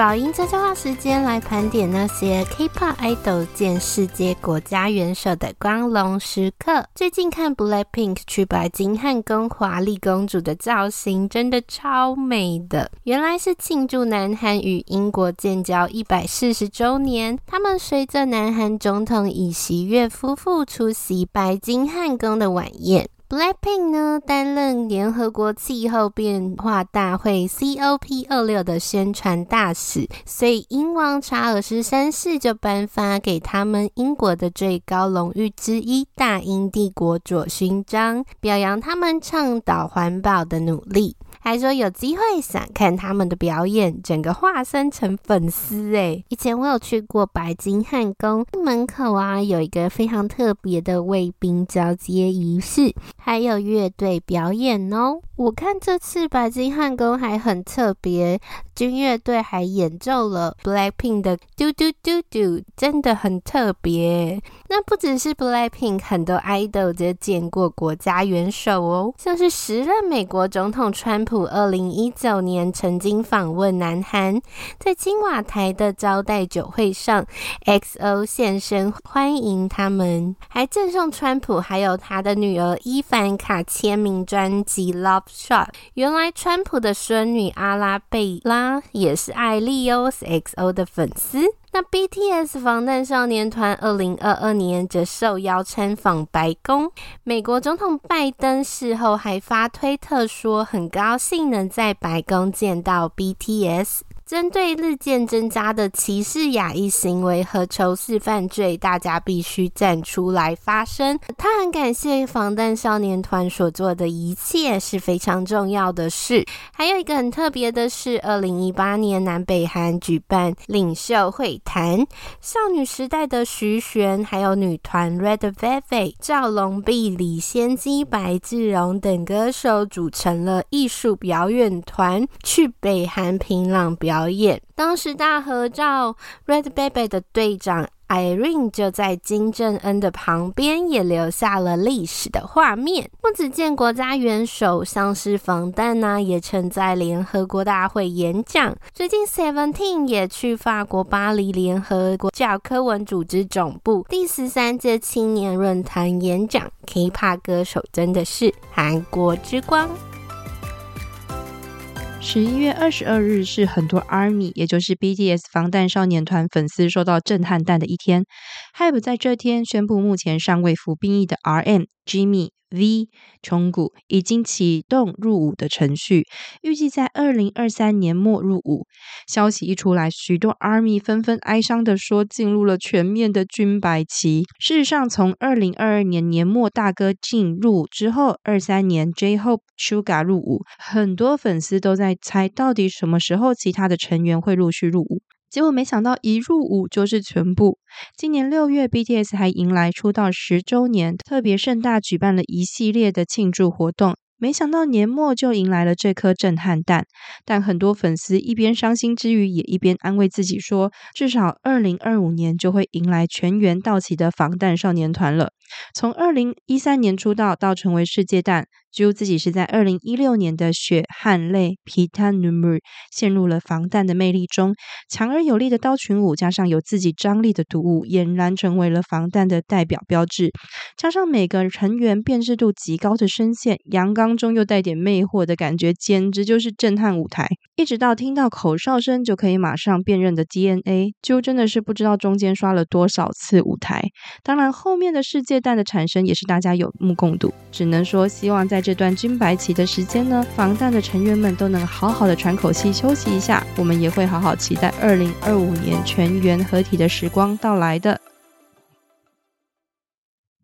宝英悄悄话时间来盘点那些 K-pop idol 见世界国家元首的光荣时刻。最近看 BLACKPINK 去白金汉宫华丽公主的造型，真的超美的。原来是庆祝南韩与英国建交一百四十周年，他们随着南韩总统尹锡悦夫妇出席白金汉宫的晚宴。BLACKPINK 呢，担任联合国气候变化大会 COP 二六的宣传大使，所以英王查尔斯三世就颁发给他们英国的最高荣誉之一——大英帝国左勋章，表扬他们倡导环保的努力。还说有机会想看他们的表演，整个化身成粉丝诶。以前我有去过白金汉宫门口啊，有一个非常特别的卫兵交接仪式，还有乐队表演哦。我看这次白金汉宫还很特别，军乐队还演奏了 BLACKPINK 的嘟嘟嘟嘟，真的很特别。不只是 BLACKPINK，很多 idol 都见过国家元首哦，像是时任美国总统川普，二零一九年曾经访问南韩，在青瓦台的招待酒会上，XO 现身欢迎他们，还赠送川普还有他的女儿伊凡卡签名专辑《Love Shot》。原来川普的孙女阿拉贝拉也是艾莉欧是 XO 的粉丝。那 BTS 防弹少年团二零二二年则受邀参访白宫，美国总统拜登事后还发推特说，很高兴能在白宫见到 BTS。针对日渐增加的歧视亚裔行为和仇视犯罪，大家必须站出来发声。他很感谢防弹少年团所做的一切是非常重要的事。还有一个很特别的是，二零一八年南北韩举办领袖会谈，少女时代的徐玄，还有女团 Red Velvet、赵龙碧、李仙姬、白志荣等歌手组成了艺术表演团，去北韩平壤表演。表演当时大合照，Red Baby 的队长 Irene 就在金正恩的旁边，也留下了历史的画面。不止见国家元首，像是防弹呢，也曾在联合国大会演讲。最近 Seventeen 也去法国巴黎联合国教科文组织总部第十三届青年论坛演讲。K-pop 歌手真的是韩国之光。十一月二十二日是很多 ARMY，也就是 BTS 防弹少年团粉丝受到震撼弹的一天。HYBE 在这天宣布，目前尚未服兵役的 RM、Jimmy、V、重谷已经启动入伍的程序，预计在二零二三年末入伍。消息一出来，许多 ARMY 纷纷哀伤地说，进入了全面的军白期。事实上，从二零二二年年末大哥进入之后，二三年 J-Hope、Suga 入伍，很多粉丝都在猜，到底什么时候其他的成员会陆续入伍。结果没想到一入伍就是全部。今年六月，BTS 还迎来出道十周年，特别盛大举办了一系列的庆祝活动。没想到年末就迎来了这颗震撼弹，但很多粉丝一边伤心之余，也一边安慰自己说，至少二零二五年就会迎来全员到齐的防弹少年团了。从二零一三年出道到成为世界蛋，只自己是在二零一六年的血汗泪 p i t a n u m e 陷入了防弹的魅力中，强而有力的刀群舞加上有自己张力的独舞，俨然成为了防弹的代表标志。加上每个成员辨识度极高的声线，阳刚中又带点魅惑的感觉，简直就是震撼舞台。一直到听到口哨声就可以马上辨认的 DNA，就真的是不知道中间刷了多少次舞台。当然，后面的世界。蛋的产生也是大家有目共睹。只能说，希望在这段军白棋的时间呢，防弹的成员们都能好好的喘口气，休息一下。我们也会好好期待二零二五年全员合体的时光到来的。